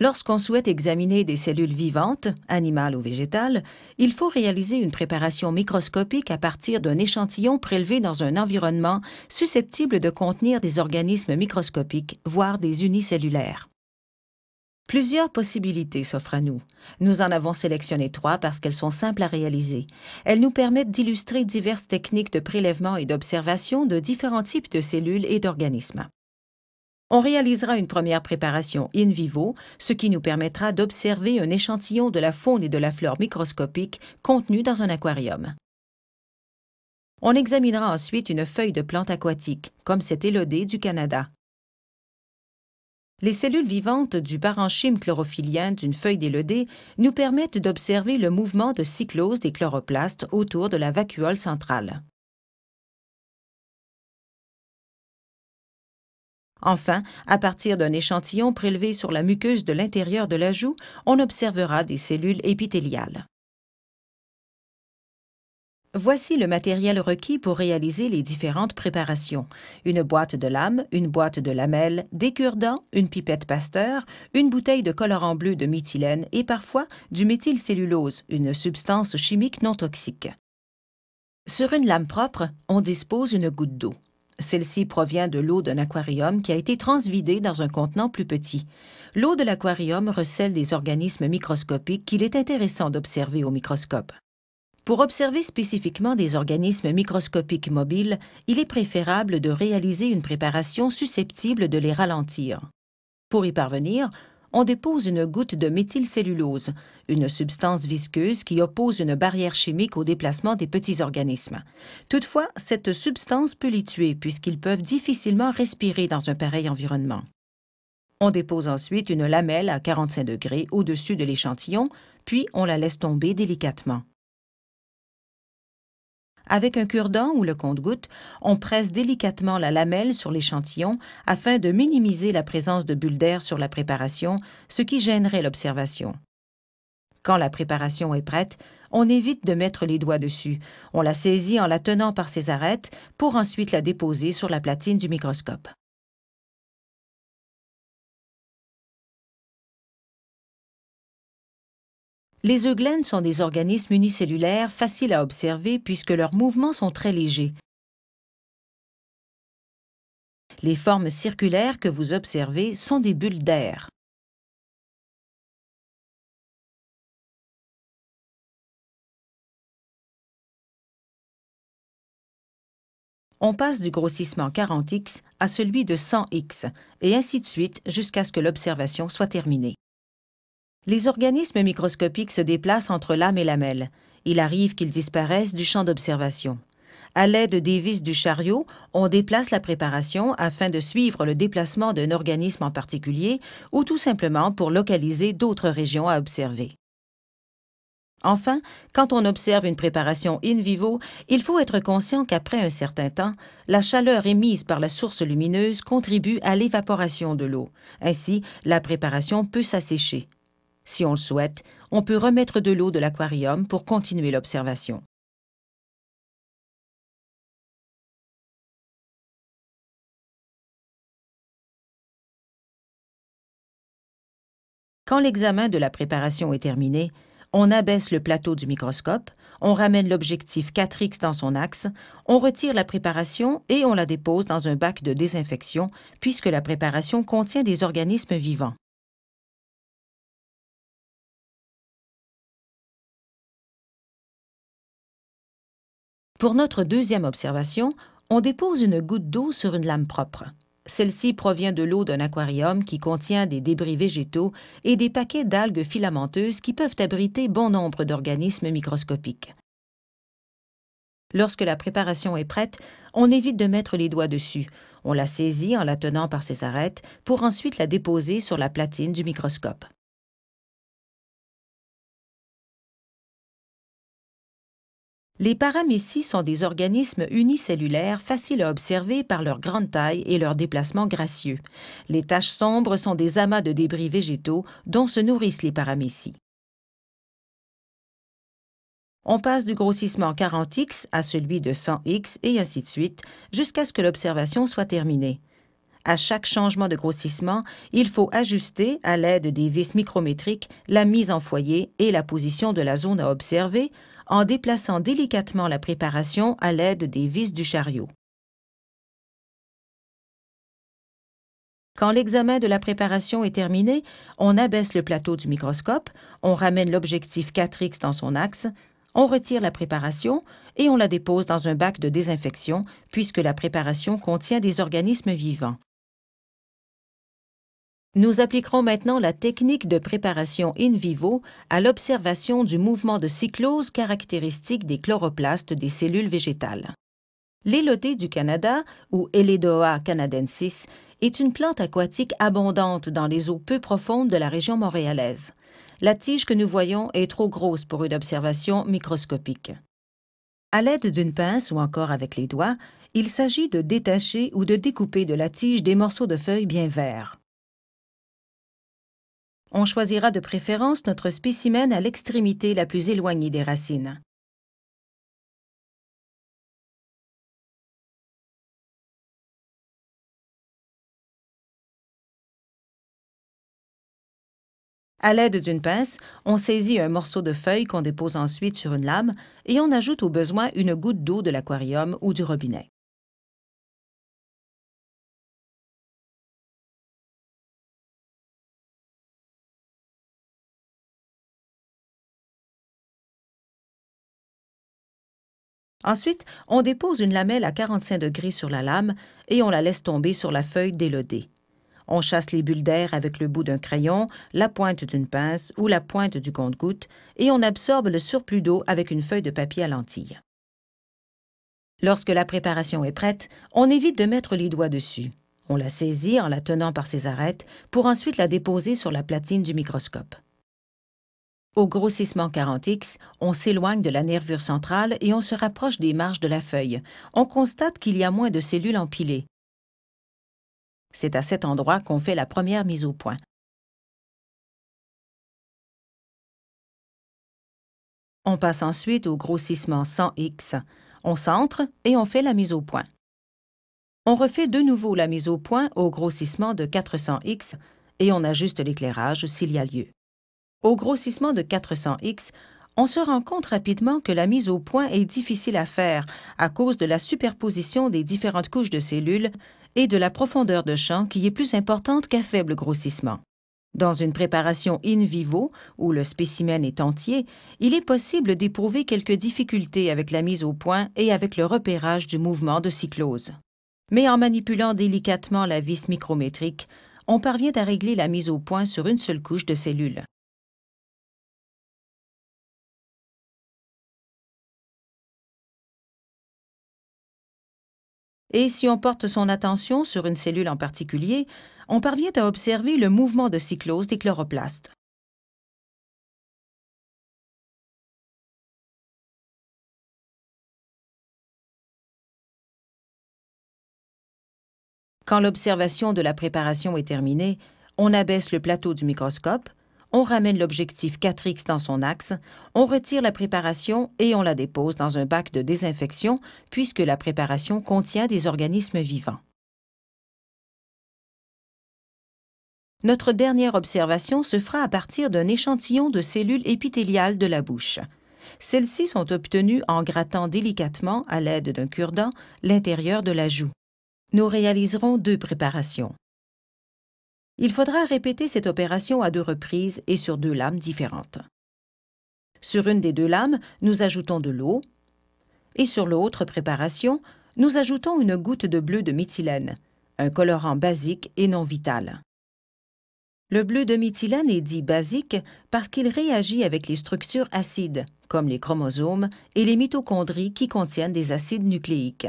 Lorsqu'on souhaite examiner des cellules vivantes, animales ou végétales, il faut réaliser une préparation microscopique à partir d'un échantillon prélevé dans un environnement susceptible de contenir des organismes microscopiques, voire des unicellulaires. Plusieurs possibilités s'offrent à nous. Nous en avons sélectionné trois parce qu'elles sont simples à réaliser. Elles nous permettent d'illustrer diverses techniques de prélèvement et d'observation de différents types de cellules et d'organismes. On réalisera une première préparation in vivo, ce qui nous permettra d'observer un échantillon de la faune et de la flore microscopique contenu dans un aquarium. On examinera ensuite une feuille de plante aquatique, comme cet élodé du Canada. Les cellules vivantes du parenchyme chlorophyllien d'une feuille d'élodée nous permettent d'observer le mouvement de cyclose des chloroplastes autour de la vacuole centrale. Enfin, à partir d'un échantillon prélevé sur la muqueuse de l'intérieur de la joue, on observera des cellules épithéliales. Voici le matériel requis pour réaliser les différentes préparations. Une boîte de lames, une boîte de lamelles, des cure-dents, une pipette pasteur, une bouteille de colorant bleu de méthylène et parfois du méthylcellulose, une substance chimique non toxique. Sur une lame propre, on dispose une goutte d'eau. Celle-ci provient de l'eau d'un aquarium qui a été transvidée dans un contenant plus petit. L'eau de l'aquarium recèle des organismes microscopiques qu'il est intéressant d'observer au microscope. Pour observer spécifiquement des organismes microscopiques mobiles, il est préférable de réaliser une préparation susceptible de les ralentir. Pour y parvenir, on dépose une goutte de méthylcellulose, une substance visqueuse qui oppose une barrière chimique au déplacement des petits organismes. Toutefois, cette substance peut les tuer puisqu'ils peuvent difficilement respirer dans un pareil environnement. On dépose ensuite une lamelle à 45 degrés au-dessus de l'échantillon, puis on la laisse tomber délicatement. Avec un cure-dent ou le compte-gouttes, on presse délicatement la lamelle sur l'échantillon afin de minimiser la présence de bulles d'air sur la préparation, ce qui gênerait l'observation. Quand la préparation est prête, on évite de mettre les doigts dessus. On la saisit en la tenant par ses arêtes pour ensuite la déposer sur la platine du microscope. Les eugènes sont des organismes unicellulaires faciles à observer puisque leurs mouvements sont très légers. Les formes circulaires que vous observez sont des bulles d'air. On passe du grossissement 40x à celui de 100x, et ainsi de suite jusqu'à ce que l'observation soit terminée. Les organismes microscopiques se déplacent entre lame et lamelle. Il arrive qu'ils disparaissent du champ d'observation. À l'aide des vis du chariot, on déplace la préparation afin de suivre le déplacement d'un organisme en particulier ou tout simplement pour localiser d'autres régions à observer. Enfin, quand on observe une préparation in vivo, il faut être conscient qu'après un certain temps, la chaleur émise par la source lumineuse contribue à l'évaporation de l'eau. Ainsi, la préparation peut s'assécher. Si on le souhaite, on peut remettre de l'eau de l'aquarium pour continuer l'observation. Quand l'examen de la préparation est terminé, on abaisse le plateau du microscope, on ramène l'objectif 4X dans son axe, on retire la préparation et on la dépose dans un bac de désinfection puisque la préparation contient des organismes vivants. Pour notre deuxième observation, on dépose une goutte d'eau sur une lame propre. Celle-ci provient de l'eau d'un aquarium qui contient des débris végétaux et des paquets d'algues filamenteuses qui peuvent abriter bon nombre d'organismes microscopiques. Lorsque la préparation est prête, on évite de mettre les doigts dessus. On la saisit en la tenant par ses arêtes pour ensuite la déposer sur la platine du microscope. Les paramécies sont des organismes unicellulaires faciles à observer par leur grande taille et leur déplacement gracieux. Les taches sombres sont des amas de débris végétaux dont se nourrissent les paramécies. On passe du grossissement 40x à celui de 100x et ainsi de suite jusqu'à ce que l'observation soit terminée. À chaque changement de grossissement, il faut ajuster, à l'aide des vis micrométriques, la mise en foyer et la position de la zone à observer en déplaçant délicatement la préparation à l'aide des vis du chariot. Quand l'examen de la préparation est terminé, on abaisse le plateau du microscope, on ramène l'objectif 4X dans son axe, on retire la préparation et on la dépose dans un bac de désinfection puisque la préparation contient des organismes vivants. Nous appliquerons maintenant la technique de préparation in vivo à l'observation du mouvement de cyclose caractéristique des chloroplastes des cellules végétales. L'élodée du Canada, ou Eledoa canadensis, est une plante aquatique abondante dans les eaux peu profondes de la région montréalaise. La tige que nous voyons est trop grosse pour une observation microscopique. À l'aide d'une pince ou encore avec les doigts, il s'agit de détacher ou de découper de la tige des morceaux de feuilles bien verts. On choisira de préférence notre spécimen à l'extrémité la plus éloignée des racines. À l'aide d'une pince, on saisit un morceau de feuille qu'on dépose ensuite sur une lame et on ajoute au besoin une goutte d'eau de l'aquarium ou du robinet. Ensuite, on dépose une lamelle à 45 degrés sur la lame et on la laisse tomber sur la feuille d'élodée. On chasse les bulles d'air avec le bout d'un crayon, la pointe d'une pince ou la pointe du compte-goutte et on absorbe le surplus d'eau avec une feuille de papier à lentilles. Lorsque la préparation est prête, on évite de mettre les doigts dessus. On la saisit en la tenant par ses arêtes pour ensuite la déposer sur la platine du microscope. Au grossissement 40X, on s'éloigne de la nervure centrale et on se rapproche des marges de la feuille. On constate qu'il y a moins de cellules empilées. C'est à cet endroit qu'on fait la première mise au point. On passe ensuite au grossissement 100X. On centre et on fait la mise au point. On refait de nouveau la mise au point au grossissement de 400X et on ajuste l'éclairage s'il y a lieu. Au grossissement de 400X, on se rend compte rapidement que la mise au point est difficile à faire à cause de la superposition des différentes couches de cellules et de la profondeur de champ qui est plus importante qu'à faible grossissement. Dans une préparation in vivo, où le spécimen est entier, il est possible d'éprouver quelques difficultés avec la mise au point et avec le repérage du mouvement de cyclose. Mais en manipulant délicatement la vis micrométrique, on parvient à régler la mise au point sur une seule couche de cellules. Et si on porte son attention sur une cellule en particulier, on parvient à observer le mouvement de cyclose des chloroplastes. Quand l'observation de la préparation est terminée, on abaisse le plateau du microscope, on ramène l'objectif 4X dans son axe, on retire la préparation et on la dépose dans un bac de désinfection puisque la préparation contient des organismes vivants. Notre dernière observation se fera à partir d'un échantillon de cellules épithéliales de la bouche. Celles-ci sont obtenues en grattant délicatement, à l'aide d'un cure-dent, l'intérieur de la joue. Nous réaliserons deux préparations. Il faudra répéter cette opération à deux reprises et sur deux lames différentes. Sur une des deux lames, nous ajoutons de l'eau et sur l'autre préparation, nous ajoutons une goutte de bleu de méthylène, un colorant basique et non vital. Le bleu de méthylène est dit basique parce qu'il réagit avec les structures acides, comme les chromosomes et les mitochondries qui contiennent des acides nucléiques.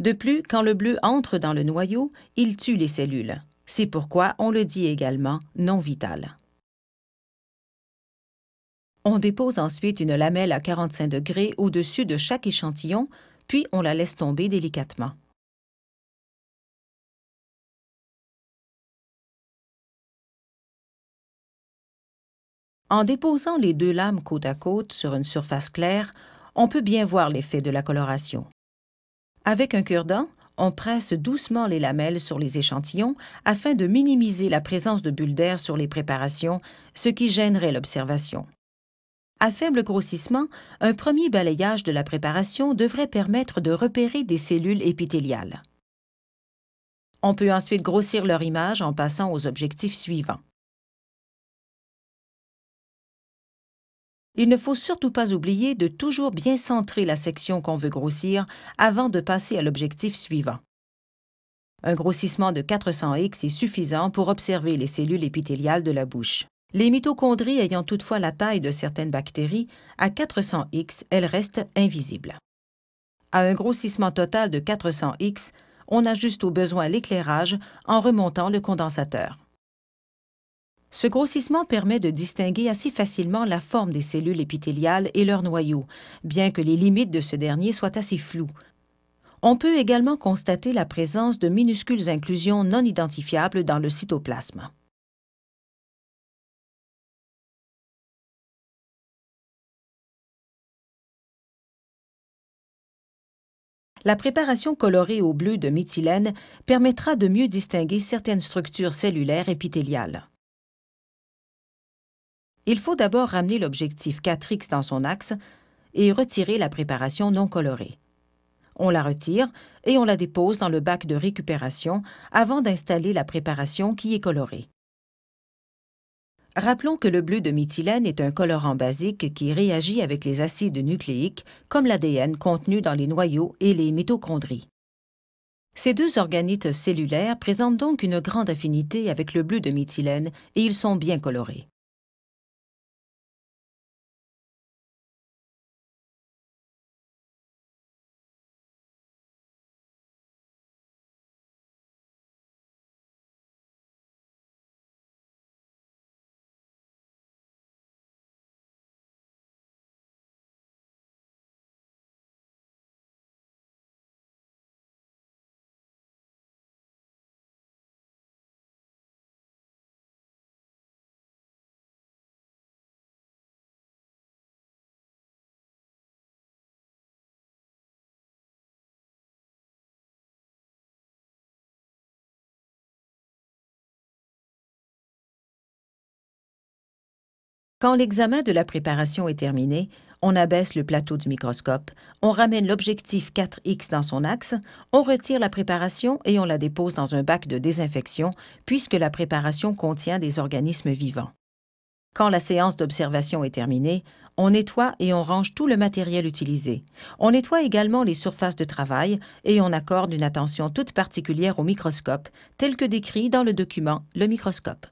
De plus, quand le bleu entre dans le noyau, il tue les cellules. C'est pourquoi on le dit également non vital. On dépose ensuite une lamelle à 45 degrés au-dessus de chaque échantillon, puis on la laisse tomber délicatement. En déposant les deux lames côte à côte sur une surface claire, on peut bien voir l'effet de la coloration. Avec un cure-dent, on presse doucement les lamelles sur les échantillons afin de minimiser la présence de bulles d'air sur les préparations, ce qui gênerait l'observation. À faible grossissement, un premier balayage de la préparation devrait permettre de repérer des cellules épithéliales. On peut ensuite grossir leur image en passant aux objectifs suivants. Il ne faut surtout pas oublier de toujours bien centrer la section qu'on veut grossir avant de passer à l'objectif suivant. Un grossissement de 400X est suffisant pour observer les cellules épithéliales de la bouche. Les mitochondries ayant toutefois la taille de certaines bactéries, à 400X, elles restent invisibles. À un grossissement total de 400X, on ajuste au besoin l'éclairage en remontant le condensateur. Ce grossissement permet de distinguer assez facilement la forme des cellules épithéliales et leur noyau, bien que les limites de ce dernier soient assez floues. On peut également constater la présence de minuscules inclusions non identifiables dans le cytoplasme. La préparation colorée au bleu de méthylène permettra de mieux distinguer certaines structures cellulaires épithéliales. Il faut d'abord ramener l'objectif 4X dans son axe et retirer la préparation non colorée. On la retire et on la dépose dans le bac de récupération avant d'installer la préparation qui est colorée. Rappelons que le bleu de méthylène est un colorant basique qui réagit avec les acides nucléiques comme l'ADN contenu dans les noyaux et les mitochondries. Ces deux organites cellulaires présentent donc une grande affinité avec le bleu de méthylène et ils sont bien colorés. Quand l'examen de la préparation est terminé, on abaisse le plateau du microscope, on ramène l'objectif 4X dans son axe, on retire la préparation et on la dépose dans un bac de désinfection puisque la préparation contient des organismes vivants. Quand la séance d'observation est terminée, on nettoie et on range tout le matériel utilisé. On nettoie également les surfaces de travail et on accorde une attention toute particulière au microscope, tel que décrit dans le document Le microscope.